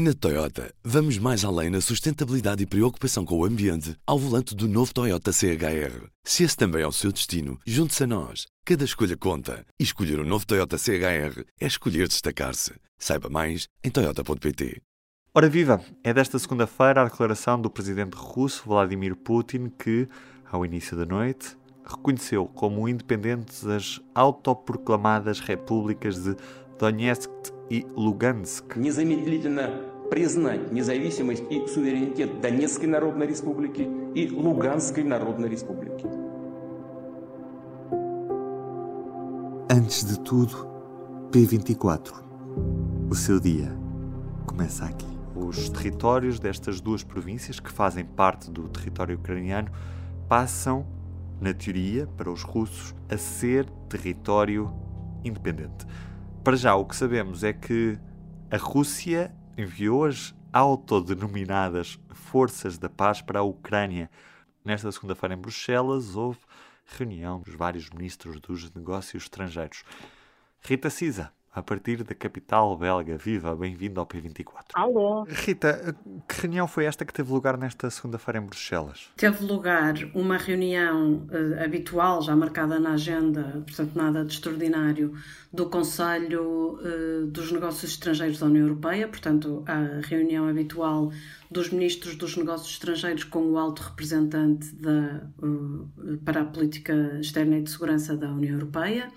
Na Toyota, vamos mais além na sustentabilidade e preocupação com o ambiente ao volante do novo Toyota CHR. Se esse também é o seu destino, junte-se a nós. Cada escolha conta. E escolher o um novo Toyota CHR é escolher destacar-se. Saiba mais em Toyota.pt. Ora viva! É desta segunda-feira a declaração do presidente russo Vladimir Putin que, ao início da noite, reconheceu como independentes as autoproclamadas repúblicas de Donetsk и Луганск. Незамедлительно признать независимость и суверенитет Донецкой Народной Республики и Луганской Народной Республики. Antes de tudo, P24. O seu dia começa aqui. Os territórios destas duas províncias, que fazem parte do território ucraniano, passam, na teoria, para os russos, a ser território independente. Para já, o que sabemos é que a Rússia enviou as autodenominadas Forças da Paz para a Ucrânia. Nesta segunda-feira, em Bruxelas, houve reunião dos vários ministros dos negócios estrangeiros. Rita Cisa, a partir da capital belga. Viva, bem-vindo ao P24. Alô. Rita, que reunião foi esta que teve lugar nesta segunda-feira em Bruxelas? Teve lugar uma reunião uh, habitual, já marcada na agenda, portanto nada de extraordinário, do Conselho uh, dos Negócios Estrangeiros da União Europeia, portanto a reunião habitual dos ministros dos negócios estrangeiros com o alto representante da, uh, para a política externa e de segurança da União Europeia.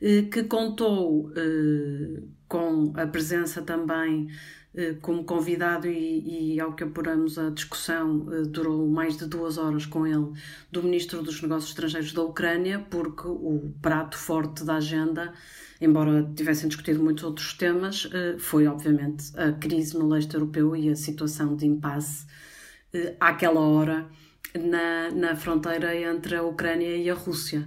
Eh, que contou eh, com a presença também eh, como convidado e, e, ao que apuramos a discussão durou mais de duas horas com ele do Ministro dos Negócios Estrangeiros da Ucrânia porque o prato forte da agenda embora tivessem discutido muitos outros temas foi obviamente a crise no leste europeu e a situação de impasse àquela hora na, na fronteira entre a Ucrânia e a Rússia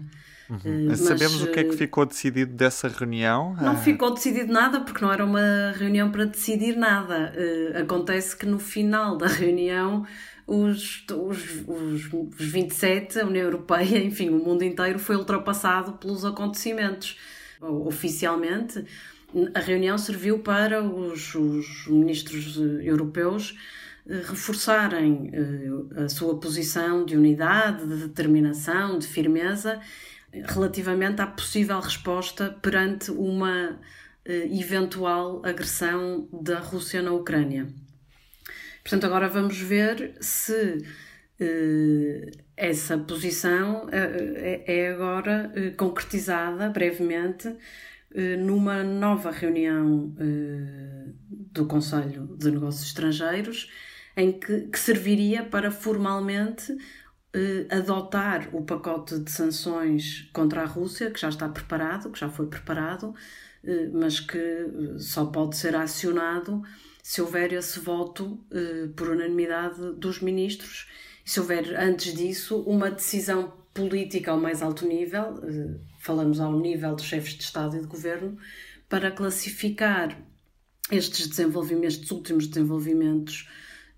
Uhum. Mas, Sabemos o que é que eh, ficou decidido dessa reunião? Não ah. ficou decidido nada, porque não era uma reunião para decidir nada. Uh, acontece que no final da reunião os, os, os, os 27, a União Europeia, enfim, o mundo inteiro foi ultrapassado pelos acontecimentos. Oficialmente, a reunião serviu para os, os ministros europeus reforçarem a sua posição de unidade, de determinação, de firmeza relativamente à possível resposta perante uma eh, eventual agressão da Rússia na Ucrânia. Portanto, agora vamos ver se eh, essa posição eh, é agora concretizada brevemente numa nova reunião do Conselho de Negócios Estrangeiros, em que, que serviria para formalmente adotar o pacote de sanções contra a Rússia, que já está preparado, que já foi preparado, eh, mas que eh, só pode ser acionado se houver esse voto por unanimidade dos ministros. Se houver, antes disso, uma decisão política ao mais alto nível, falamos ao nível dos chefes de Estado e de Governo, para classificar estes desenvolvimentos, estes últimos desenvolvimentos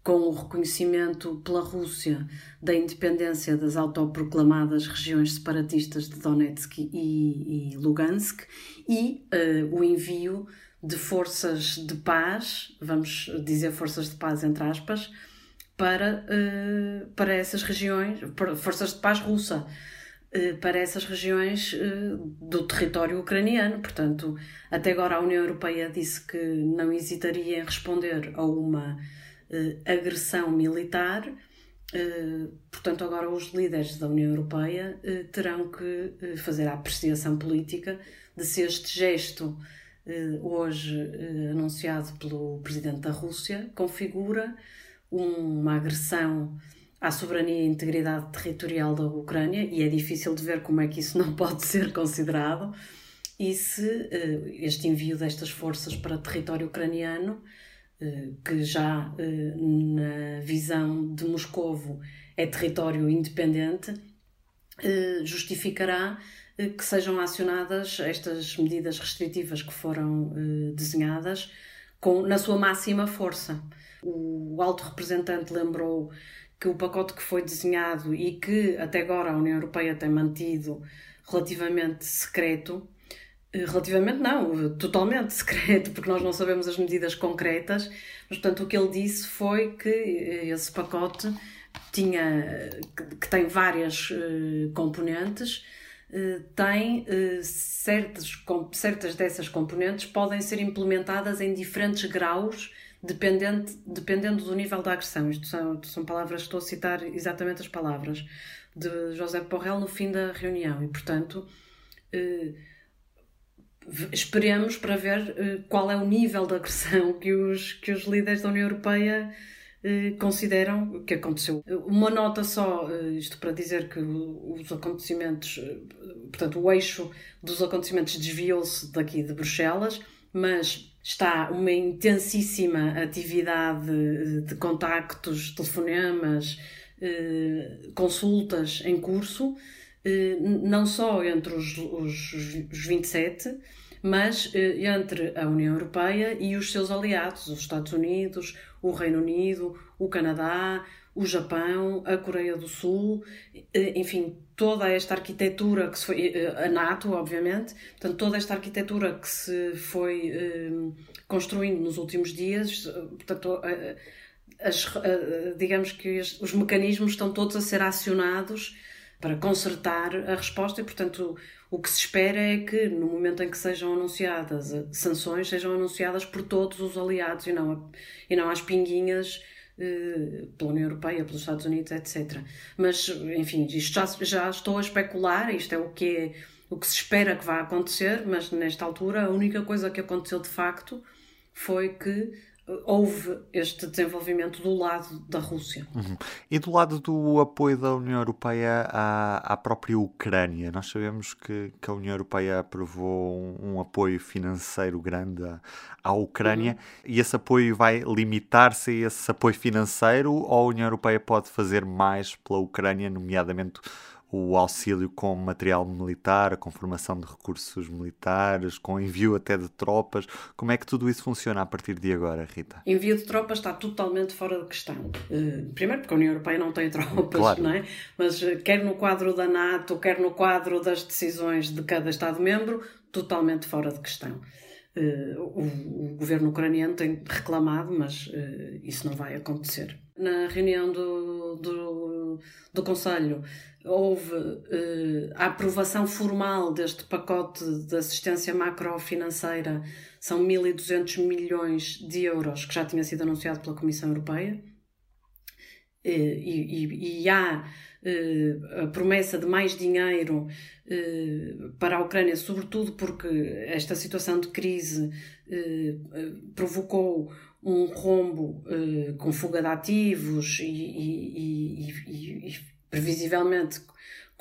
com o reconhecimento pela Rússia da independência das autoproclamadas regiões separatistas de Donetsk e, e Lugansk e uh, o envio de forças de paz, vamos dizer forças de paz entre aspas, para, uh, para essas regiões, forças de paz russa, uh, para essas regiões do território ucraniano. Portanto, até agora a União Europeia disse que não hesitaria em responder a uma agressão militar. Uh, portanto, agora os líderes da União Europeia uh, terão que fazer a apreciação política de se este gesto, hoje anunciado pelo presidente da Rússia, configura uma agressão à soberania e integridade territorial da Ucrânia, e é difícil de ver como é que isso não pode ser considerado, e se este envio destas forças para território ucraniano eh, que já eh, na visão de Moscovo é território independente, eh, justificará que sejam acionadas estas medidas restritivas que foram desenhadas com, na sua máxima força. O alto representante lembrou que o pacote que foi desenhado e que até agora a União Europeia tem mantido relativamente secreto Relativamente não, totalmente secreto, porque nós não sabemos as medidas concretas, Mas, portanto, o que ele disse foi que esse pacote tinha, que, tem várias uh, componentes, tem certas, certas dessas componentes podem ser implementadas em diferentes graus, dependendo, dependendo do nível da agressão. Isto são, são palavras, estou a citar exatamente as palavras de José Borrell no fim da reunião e, portanto, esperemos para ver qual é o nível de agressão que os, que os líderes da União Europeia eh, consideram que aconteceu. Uma nota só, eh, isto para dizer que os acontecimentos, eh, portanto, o eixo dos acontecimentos desviou-se daqui de Bruxelas, mas está uma intensíssima atividade de contactos, telefonemas, consultas em curso, não só entre os, os, os 27, mas entre a União Europeia e os seus aliados, os Estados Unidos, o Reino Unido, o Canadá, o Japão, a Coreia do Sul, eh, enfim, toda esta arquitetura que se foi, eh, a NATO, obviamente, portanto, toda esta arquitetura que se foi eh, construindo nos últimos dias, portanto, as, digamos que os mecanismos estão todos a ser acionados para consertar a resposta e, portanto, o que se espera é que no momento em que sejam anunciadas sanções, sejam anunciadas por todos os aliados e não, e não às pinguinhas eh, pela União Europeia, pelos Estados Unidos, etc. Mas, enfim, isto já, já estou a especular, isto é o que, é, o que se espera que vá acontecer, mas nesta altura a única coisa que aconteceu de facto foi que houve este desenvolvimento do lado da Rússia. Uhum. E do lado do apoio da União Europeia à, à própria Ucrânia, nós sabemos que, que a União Europeia aprovou um, um apoio financeiro grande à, à Ucrânia uhum. e esse apoio vai limitar-se a esse apoio financeiro ou a União Europeia pode fazer mais pela Ucrânia, nomeadamente o auxílio com material militar, com formação de recursos militares, com envio até de tropas. Como é que tudo isso funciona a partir de agora, Rita? Envio de tropas está totalmente fora de questão. Eh, primeiro porque a União Europeia não tem tropas, claro. não é? Mas eh, quer no quadro da NATO, quer no quadro das decisões de cada Estado-membro, totalmente fora de questão. Uh, o, governo ucraniano tem reclamado, mas isso não vai acontecer. Na reunião do, do, do Conselho houve uh, a aprovação formal deste pacote de assistência macrofinanceira, são 1.200 milhões de euros, que já tinha sido anunciado pela Comissão Europeia, e, e, e há uh, a promessa de mais dinheiro uh, para a Ucrânia, sobretudo porque esta situação de crise provocou um rombo com fuga de ativos e, e previsivelmente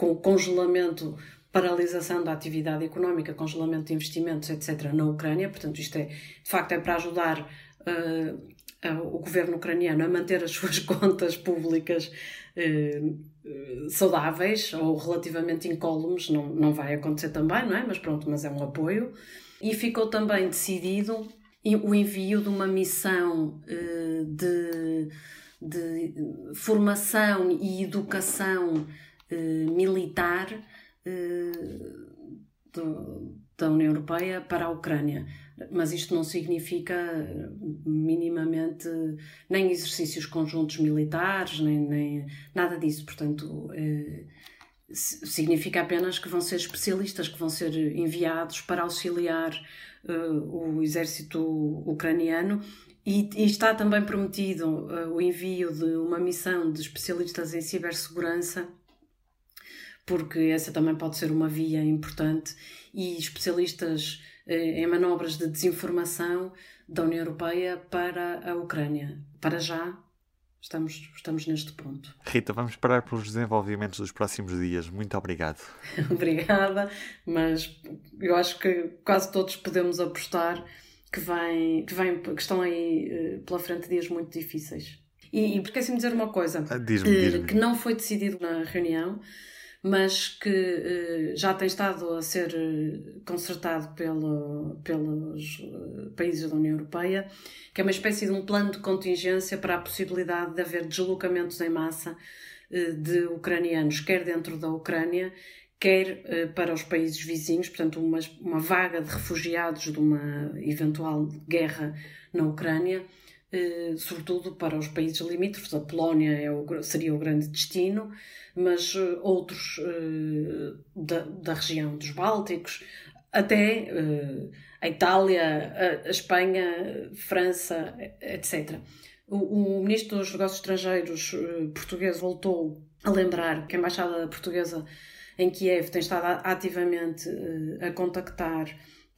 com congelamento, paralisação da atividade económica, congelamento de investimentos, etc., na Ucrânia. Portanto, isto é, de facto, é para ajudar uh, o governo ucraniano a manter as suas contas públicas uh, saudáveis ou relativamente incólumes. Não, não vai acontecer também, não é? Mas pronto, mas é um apoio. E ficou também decidido o envio de uma missão uh, de de formação e educação eh, militar eh, da União Europeia para a Ucrânia. Mas isto não significa minimamente nem exercícios conjuntos militares, nem, nem nada disso. Portanto, eh, significa apenas que vão ser especialistas que vão ser enviados para auxiliar o exército ucraniano e, e, está também prometido uh, o envio de uma missão de especialistas em cibersegurança, porque essa também pode ser uma via importante, e especialistas uh, em manobras de desinformação da União Europeia para a Ucrânia. Para já, estamos, estamos neste ponto. Rita, vamos parar pelos desenvolvimentos dos próximos dias. Muito obrigado. Obrigada, mas eu acho que quase todos podemos apostar que, vem, que, vem, que estão aí uh, pela frente dias muito difíceis. E, e esqueci-me de dizer uma coisa ah, diz -me, diz -me. Que não foi decidido na reunião, mas que uh, já tem estado a ser consertado pelo, pelos países da União Europeia, que é uma espécie de um plano de contingência para a possibilidade de haver deslocamentos em massa de ucranianos, quer dentro da Ucrânia, quer para os países vizinhos, portanto, uma, uma vaga de refugiados de uma eventual guerra na Ucrânia, eh, sobretudo para os países limítrofes. A Polónia é o, seria o grande destino, mas eh, outros eh, da, da, região dos Bálticos, até a Itália, a, a Espanha, França, etc. O, o, ministro dos Negócios Estrangeiros português voltou a lembrar que a Embaixada Portuguesa em Kiev tem estado ativamente a contactar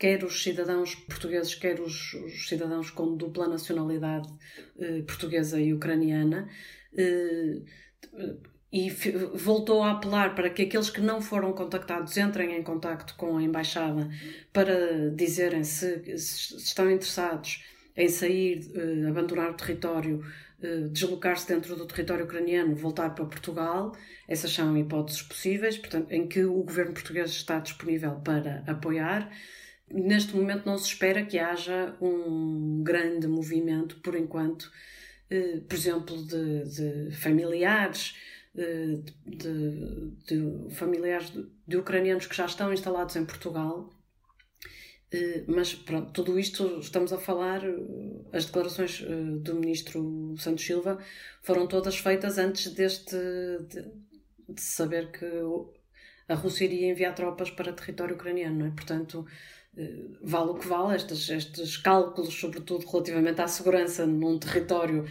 quer os cidadãos portugueses, quer os, os cidadãos com dupla nacionalidade eh, portuguesa e ucraniana, eh, e voltou a apelar para que aqueles que não foram contactados entrem em contacto com a embaixada para dizerem se, se estão interessados em sair, eh, abandonar o território, eh, deslocar-se dentro do território ucraniano, voltar para Portugal. Essas são hipóteses possíveis, portanto, em que o governo português está disponível para apoiar neste momento não se espera que haja um grande movimento, por enquanto, eh, por exemplo, de, de familiares, de, de, familiares de, de, ucranianos que já estão instalados em Portugal. Eh, mas pronto, tudo isto estamos a falar, as declarações do ministro Santos Silva foram todas feitas antes deste de, de saber que a Rússia iria enviar tropas para território ucraniano, é? Portanto, eh, vale o que vale, estes, estes cálculos, sobretudo relativamente à segurança num território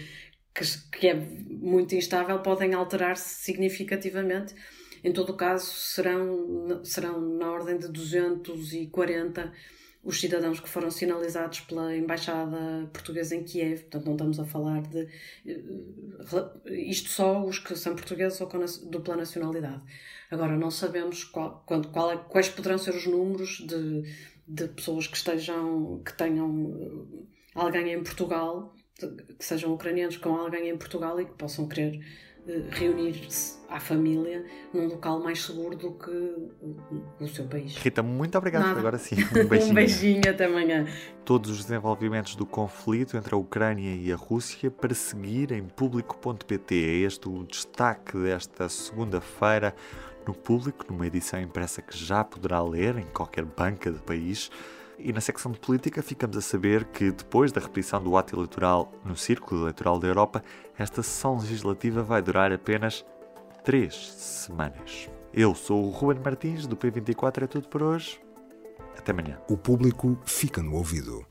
que, que é muito instável, podem alterar-se significativamente. Em todo o caso, serão, serão na ordem de 240 os cidadãos que foram sinalizados pela Embaixada Portuguesa em Kiev, portanto não estamos a falar de eh, isto só os que são portugueses ou com dupla nacionalidade. Agora não sabemos qual, qual é, quais poderão ser os números de de pessoas que estejam, que tenham eh, alguém em Portugal, que sejam ucranianos com alguém em Portugal e que possam querer uh, reunir-se à família num local mais seguro do que o, seu país. Rita, muito obrigado. Nada. Agora sim, um beijinho. um beijinho, até amanhã. Todos os desenvolvimentos do conflito entre a Ucrânia e a Rússia para seguir em público.pt. É este o destaque desta segunda-feira no público, numa edição impressa que já poderá ler em qualquer banca do país. E na secção de política ficamos a saber que, depois da repetição do ato eleitoral no Círculo Eleitoral da Europa, esta sessão legislativa vai durar apenas três semanas. Eu sou o Ruben Martins, do P24 é tudo por hoje. Até amanhã. O público fica no ouvido.